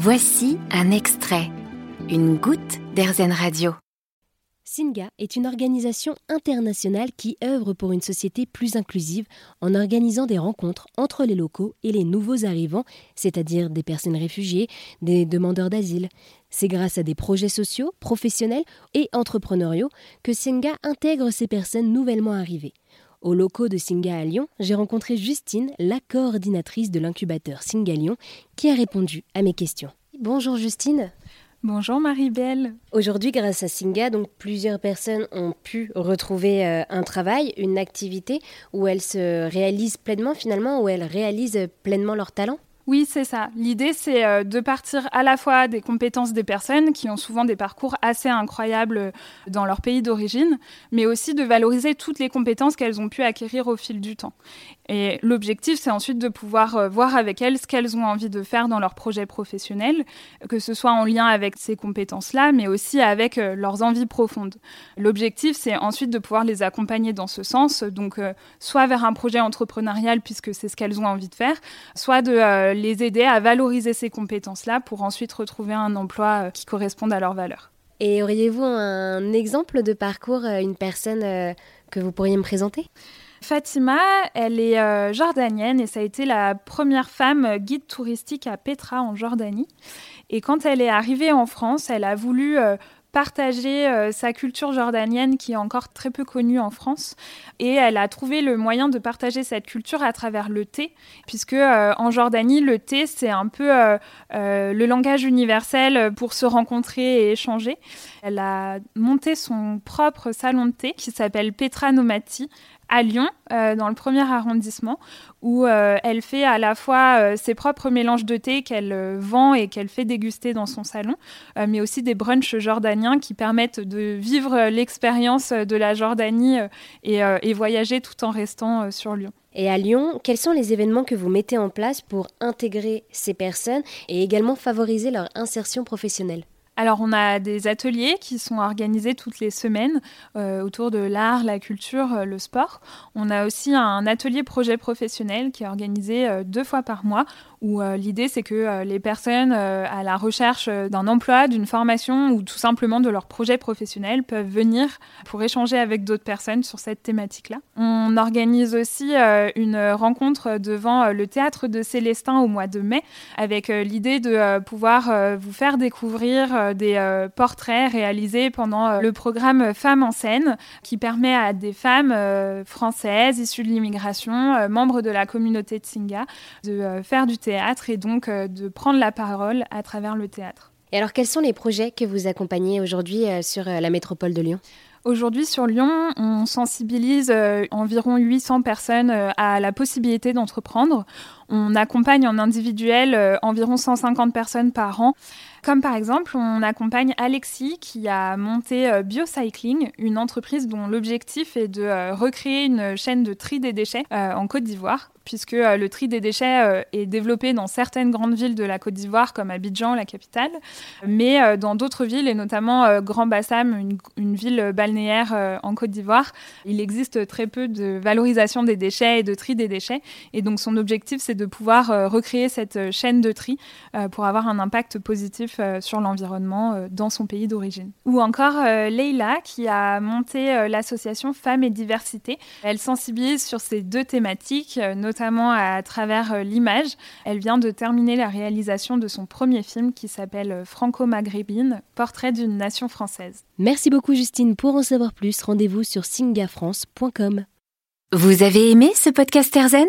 Voici un extrait, une goutte d'Airzen Radio. Singa est une organisation internationale qui œuvre pour une société plus inclusive en organisant des rencontres entre les locaux et les nouveaux arrivants, c'est-à-dire des personnes réfugiées, des demandeurs d'asile. C'est grâce à des projets sociaux, professionnels et entrepreneuriaux que Singa intègre ces personnes nouvellement arrivées. Aux locaux de Singa à Lyon, j'ai rencontré Justine, la coordinatrice de l'incubateur Singa Lyon, qui a répondu à mes questions. Bonjour Justine. Bonjour Marie-Belle. Aujourd'hui, grâce à Singa, donc plusieurs personnes ont pu retrouver euh, un travail, une activité où elles se réalisent pleinement finalement, où elles réalisent pleinement leur talent. Oui, c'est ça. L'idée, c'est euh, de partir à la fois des compétences des personnes qui ont souvent des parcours assez incroyables euh, dans leur pays d'origine, mais aussi de valoriser toutes les compétences qu'elles ont pu acquérir au fil du temps. Et l'objectif, c'est ensuite de pouvoir euh, voir avec elles ce qu'elles ont envie de faire dans leur projet professionnel, que ce soit en lien avec ces compétences-là, mais aussi avec leurs envies profondes. L'objectif, c'est ensuite de pouvoir les accompagner dans ce sens, donc soit vers un projet entrepreneurial, puisque c'est ce qu'elles ont envie de faire, soit de les aider à valoriser ces compétences-là pour ensuite retrouver un emploi euh, qui corresponde à leurs valeurs. Et auriez-vous un exemple de parcours, euh, une personne euh, que vous pourriez me présenter? Fatima, elle est jordanienne et ça a été la première femme guide touristique à Petra en Jordanie. Et quand elle est arrivée en France, elle a voulu partager euh, sa culture jordanienne qui est encore très peu connue en France. Et elle a trouvé le moyen de partager cette culture à travers le thé, puisque euh, en Jordanie, le thé, c'est un peu euh, le langage universel pour se rencontrer et échanger. Elle a monté son propre salon de thé qui s'appelle Petra Nomati à Lyon, euh, dans le premier arrondissement, où euh, elle fait à la fois euh, ses propres mélanges de thé qu'elle vend et qu'elle fait déguster dans son salon, mais aussi des brunchs jordaniens qui permettent de vivre l'expérience de la Jordanie et, et, voyager tout en restant sur Lyon. Et à Lyon, quels sont les événements que vous mettez en place pour intégrer ces personnes et également favoriser leur insertion professionnelle? Alors, on a des ateliers qui sont organisés toutes les semaines euh, autour de l'art, la culture, euh, le sport. On a aussi un atelier projet professionnel qui est organisé euh, deux fois par mois où l'idée c'est que les personnes à la recherche d'un emploi, d'une formation ou tout simplement de leur projet professionnel peuvent venir pour échanger avec d'autres personnes sur cette thématique-là. On organise aussi une rencontre devant le théâtre de Célestin au mois de mai avec l'idée de pouvoir vous faire découvrir euh, des euh, portraits réalisés pendant euh, le programme Femmes en scène, qui permet à des femmes françaises issues de l'immigration, membres de la communauté Tsinga, de faire du théâtre et donc de prendre la parole à travers le théâtre. Et alors, quels sont les projets que vous accompagnez aujourd'hui sur la métropole de Lyon? Aujourd'hui sur Lyon, on sensibilise environ 800 personnes à la possibilité d'entreprendre. On accompagne en individuel environ 150 personnes par an comme par exemple, on accompagne Alexis qui a monté euh, Biocycling, une entreprise dont l'objectif est de euh, recréer une chaîne de tri des déchets euh, en Côte d'Ivoire puisque le tri des déchets est développé dans certaines grandes villes de la Côte d'Ivoire, comme Abidjan, la capitale, mais dans d'autres villes, et notamment Grand Bassam, une, une ville balnéaire en Côte d'Ivoire, il existe très peu de valorisation des déchets et de tri des déchets. Et donc son objectif, c'est de pouvoir recréer cette chaîne de tri pour avoir un impact positif euh, sur l'environnement euh, dans son pays d'origine. Ou encore euh, Leila qui a monté l'association Femmes et Diversité. Elle sensibilise sur ces deux thématiques, notamment à travers l'image. Elle vient de terminer la réalisation de son premier film qui s'appelle Franco-Maghrébine, portrait d'une nation française. Merci beaucoup Justine. Pour en savoir plus, rendez-vous sur singafrance.com. Vous avez aimé ce podcast Erzen